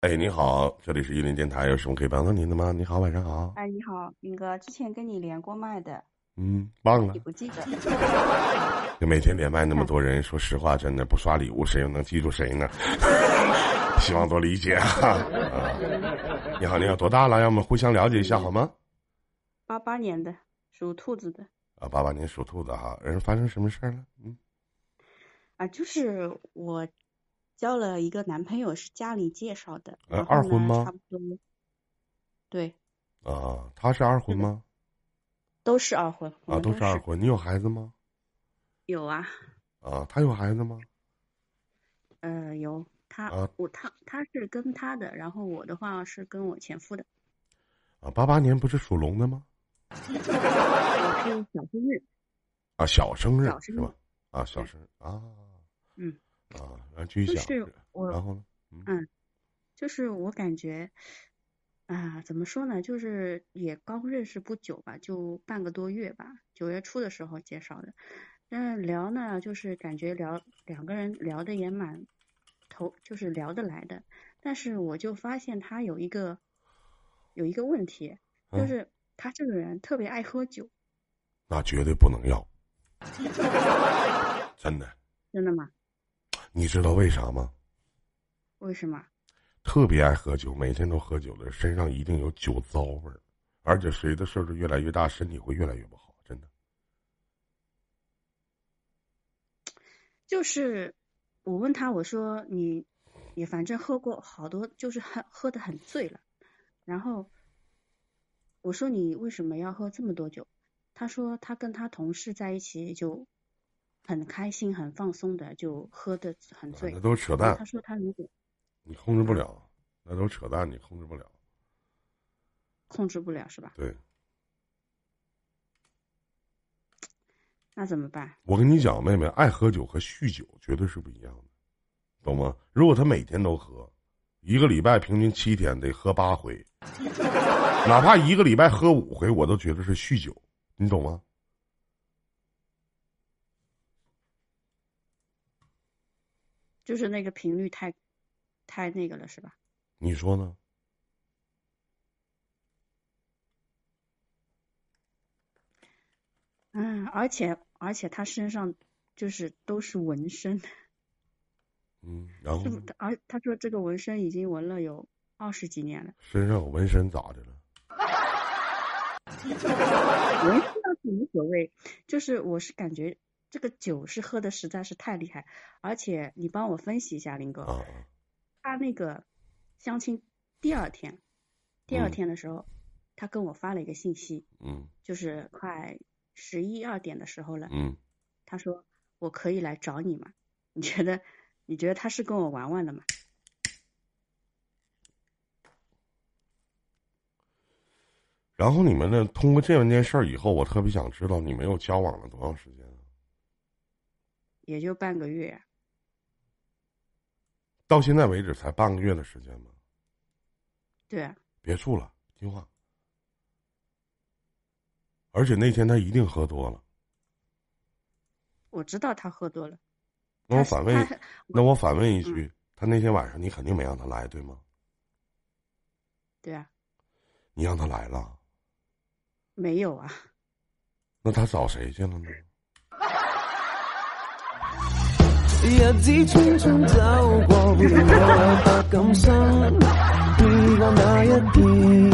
哎，你好，这里是玉林电台，有什么可以帮到您的吗？你好，晚上好。哎，你好，斌哥，之前跟你连过麦的，嗯，忘了你。不记得？就每天连麦那么多人，说实话，真的不刷礼物，谁又能记住谁呢？希望多理解啊！啊，你好，你好，多大了？让我们互相了解一下好吗？八八年的，属兔子的啊，八八年属兔子哈，人发生什么事儿了？嗯，啊，就是我交了一个男朋友，是家里介绍的，呃二婚吗差不多，对，啊，他是二婚吗？都是二婚，啊，都都是二婚。你有孩子吗？有啊，啊，他有孩子吗？呃，有他，啊我他他是跟他的，然后我的话是跟我前夫的，啊，八八年不是属龙的吗？我 是小生日，啊，小生日小生日是吧？啊，小生日啊，嗯，啊，然后继续讲，就是我然后呢？嗯就是我感觉，啊，怎么说呢？就是也刚认识不久吧，就半个多月吧，九月初的时候介绍的。但是聊呢，就是感觉聊两个人聊的也蛮投，就是聊得来的。但是我就发现他有一个有一个问题，就嗯是他这个人特别爱喝酒，那绝对不能要，真的。真的吗？你知道为啥吗？为什么？特别爱喝酒，每天都喝酒的身上一定有酒糟味儿，而且随着岁数越来越大，身体会越来越不好，真的。就是我问他，我说你也反正喝过好多，就是很喝的很醉了。然后我说你为什么要喝这么多酒？他说他跟他同事在一起就很开心、很放松的，就喝的很醉。那都是扯淡他，说他如果你控制不了，那都扯淡，你控制不了。控制不了是吧？对那怎么办？我跟你讲，妹妹，爱喝酒和酗酒绝对是不一样的，懂吗？如果他每天都喝，一个礼拜平均七天得喝八回，哪怕一个礼拜喝五回，我都觉得是酗酒，你懂吗？就是那个频率太太那个了是吧？你说呢？嗯，而且而且他身上就是都是纹身。嗯，然后是不？而他说这个纹身已经纹了有二十几年了，身上有纹身咋的了？纹身倒是无所谓，就是我是感觉这个酒是喝的实在是太厉害，而且你帮我分析一下，林哥，啊，他那个相亲第二天，第二嗯天的时候，他跟我发了一个信息，嗯就是快十一二点的时候了，嗯，他说我可以来找你吗？你觉得你觉得他是跟我玩玩的吗？然后你们呢？通过这件事儿以后，我特别想知道你们又交往了多长时间啊？也就半个月啊，到现在为止才半个月的时间吗？对啊，别处了，听话。而且那天他一定喝多了。我知道他喝多了。那我反问，那我反问一句，他那天晚上你肯定没让他来，对吗？对啊，你让他来了，没有啊，那他找谁去了呢？日子匆匆走過，會我百感生。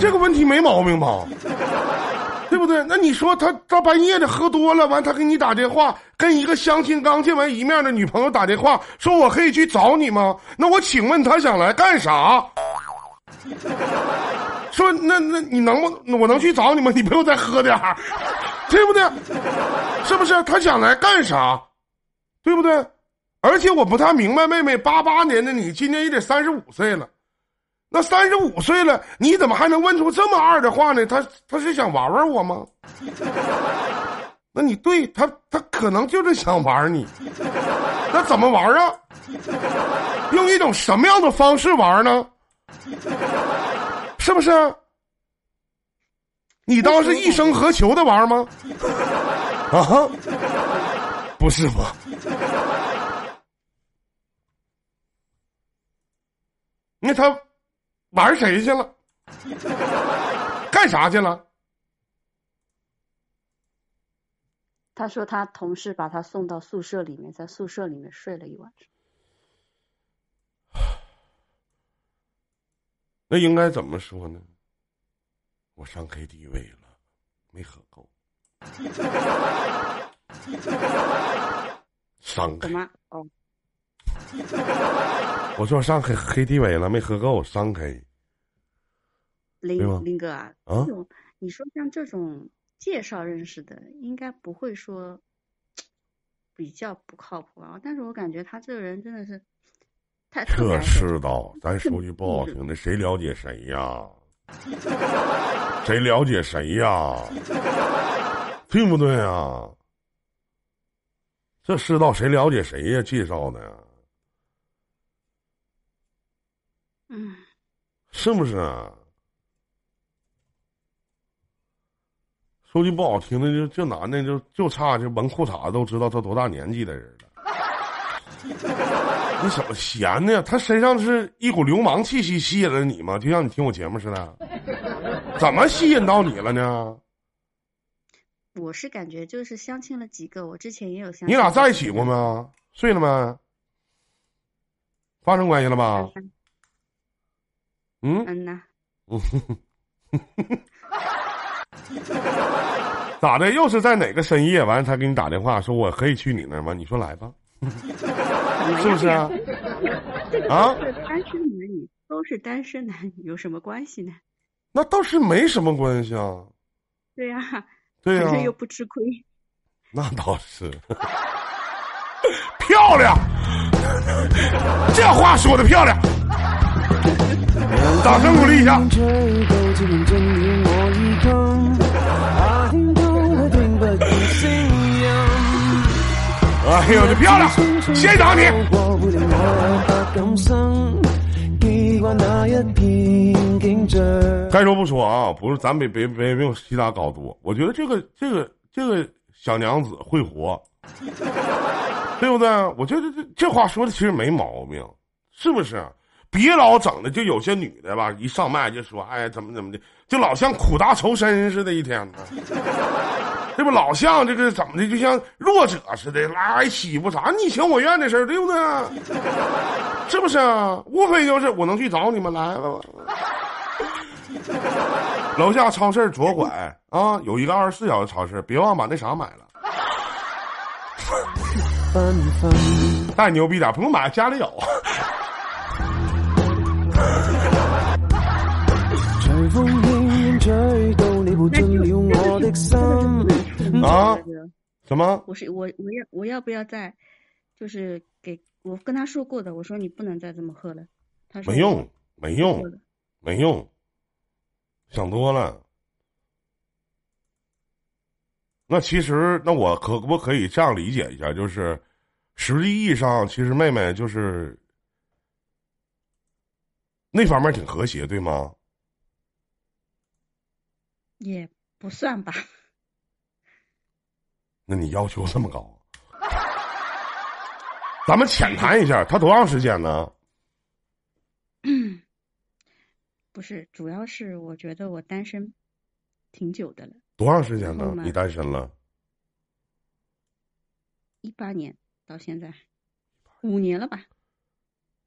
这个问题没毛病吧？对不对？那你说他大半夜的喝多了，完他给你打电话，跟一个相亲刚见完一面的女朋友打电话，说我可以去找你吗？那我请问他想来干啥？说那那你能不我能去找你吗？你不用再喝点儿，对不对？是不是？他想来干啥？对不对？而且我不太明白，妹妹，八八年的你今年也得三十五岁了。那三十五岁了，你怎么还能问出这么二的话呢？他他是想玩玩我吗？那你对他，他可能就是想玩你。那怎么玩啊？用一种什么样的方式玩呢？是不是？你当是一生何求的玩吗？啊，不是吧？那他玩谁去了？干啥去了？他说他同事把他送到宿舍里面，在宿舍里面睡了一晚上。那应该怎么说呢？我上 KTV 了，没喝够。上怎么？哦，我说上黑 KTV 了，没喝够，三 K 林林哥啊，啊这种你说像这种介绍认识的，应该不会说比较不靠谱啊。但是我感觉他这个人真的是太这世道，咱说句不好听的，谁了解谁呀？谁了解谁呀？对不对呀？这世道谁了解谁呀？介绍的呀，嗯，是不是啊？说句不好听的，就这男的就就差就闻裤衩都知道他多大年纪的人了。你怎么闲呢？他身上是一股流氓气息吸引了你吗？就像你听我节目似的，怎么吸引到你了呢？我是感觉就是相亲了几个，我之前也有相亲。你俩在一起过？吗？睡了没？发生关系了吧？嗯，嗯呐，咋的？又是在哪个深夜完了他给你打电话说我可以去你那儿吗？你说来吧，是不是啊？这个啊都是单身男女，都是单身男女，有什么关系呢？那倒是没什么关系啊。对呀、对啊呀、又不吃亏。那倒是，漂亮，这话说的漂亮，掌声鼓励一下。哎呦，这漂亮，先打你。该说不说啊，不是，咱别别别没有其他高度。我觉得这个这个这个小娘子会活，对不对？我觉得这这话说的其实没毛病，是不是？别老整的，就有些女的吧，一上麦就说，哎，怎么怎么的，就老像苦大仇深似的，一天呢，这不老像这个怎么的，就像弱者似的，来欺负啥你情我愿的事儿，对不对？是不是啊？无非就是我能去找你们来了。楼下超市左拐啊，有一个二十四小时超市，别忘把那啥买了。再牛逼点，不用买，家里有。風輕輕吹到你抱進了我的心。啊什么？我是我我要我要不要再，就是给我跟他说过的，我说你不能再这么喝了。他说没用，没用，了没用，想多了。那其实，那我可不可以这样理解一下？就是，实际意义上，其实妹妹就是那方面挺和谐，对吗？也不算吧，那你要求这么高？咱们浅谈一下，他多长时间呢？不是，主要是我觉得我单身挺久的了，多长时间呢你单身了？一八年到现在五年了吧？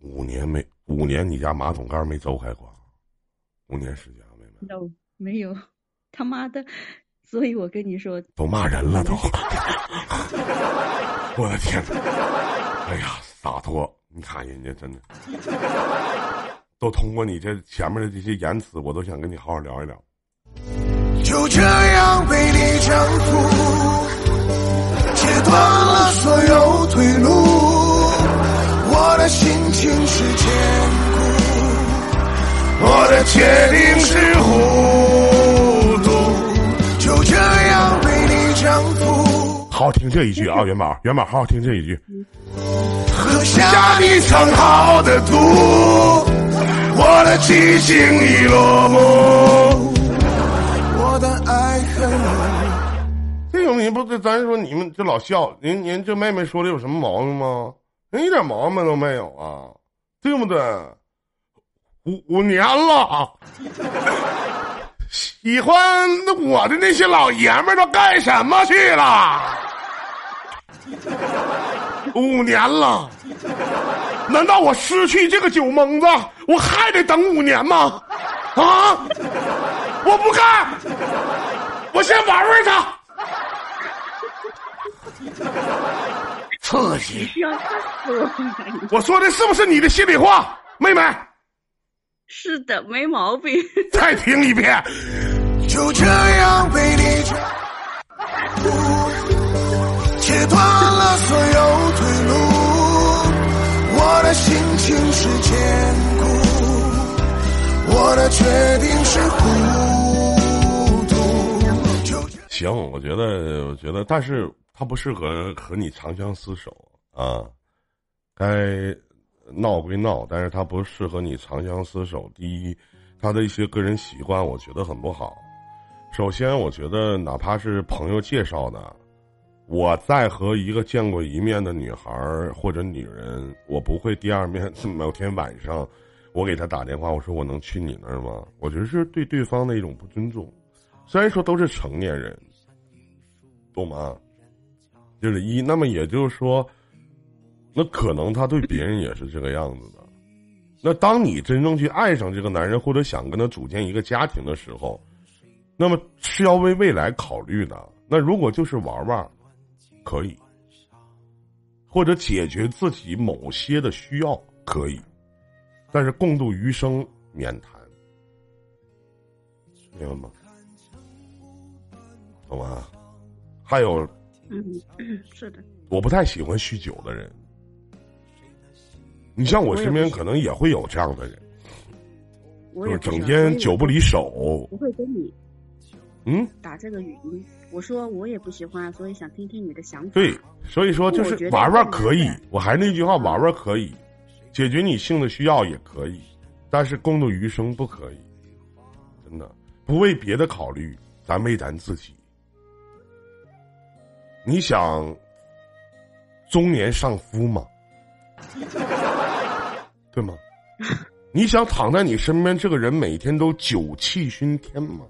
五年没五年，你家马桶盖没走开过，五年时间，妹妹 no 没有，他妈的，所以我跟你说，都骂人了都，我的天哪！哎呀，洒脱！你看人家真的，都通过你这前面的这些言辞，我都想跟你好好聊一聊。就这样被你征服，切断了所有退路。我的心情是坚固，我的决定是糊好好听这一句啊，元宝，元宝，好好听这一句。喝下你藏好的毒，我的激情已落幕。我的爱恨。这种你不是咱说你们这老笑，您您这妹妹说的有什么毛病吗？人一点毛病都没有啊，对不对？五五年了。喜欢我的那些老爷们都干什么去了？五年了，难道我失去这个酒蒙子，我还得等五年吗？啊！我不干，我先玩玩他。刺激！我说的是不是你的心里话，妹妹？是的，没毛病。再听一遍。就这样被你征服，切断了所有退路。我的心情是坚固，我的决定是糊涂。就行，我觉得，我觉得，但是他不适合和你长相厮守啊。该闹归闹，但是他不适合你长相厮守。第一，他的一些个人习惯，我觉得很不好。首先，我觉得哪怕是朋友介绍的，我在和一个见过一面的女孩或者女人，我不会第二面某天晚上，我给她打电话，我说我能去你那儿吗？我觉得是对对方的一种不尊重。虽然说都是成年人，懂吗？就是一。那么也就是说，那可能他对别人也是这个样子的。那当你真正去爱上这个男人，或者想跟他组建一个家庭的时候，那么是要为未来考虑的。那如果就是玩玩，可以，或者解决自己某些的需要可以，但是共度余生免谈，明白吗？懂吗？还有，嗯，是的，我不太喜欢酗酒的人。你像我身边可能也会有这样的人，就是整天酒不离手。不会跟你嗯，打这个语音。我说我也不喜欢，所以想听听你的想法。对，所以说就是玩玩可以，我还是那句话，玩玩可以，解决你性的需要也可以，但是共度余生不可以，真的不为别的考虑，咱为咱自己。你想中年丧夫吗？对吗？你想躺在你身边这个人每天都酒气熏天吗？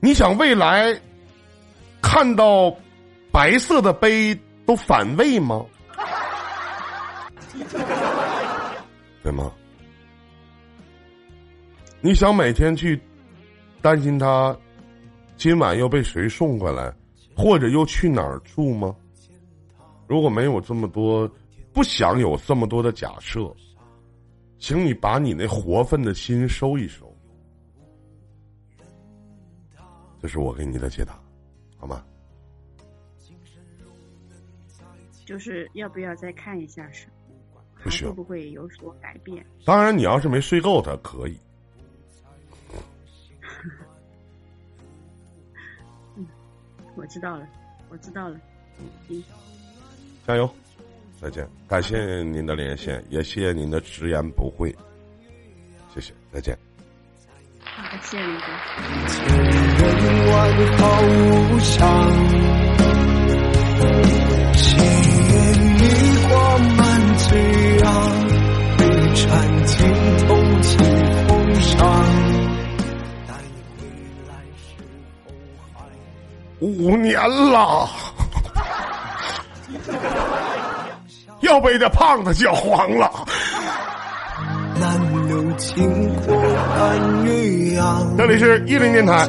你想未来看到白色的杯都反胃吗？对吗？你想每天去担心他今晚又被谁送回来，或者又去哪儿住吗？如果没有这么多，不想有这么多的假设，请你把你那活分的心收一收。这是我给你的解答，好吗？就是要不要再看一下是？不需要会不会有所改变？当然，你要是没睡够，他可以。嗯我知道了，我知道了。嗯，加油，再见！感谢您的连线，也谢谢您的直言不讳，谢谢，再见。好的，谢谢林哥。人万好要被这胖子搅黄了。这里是一零电台。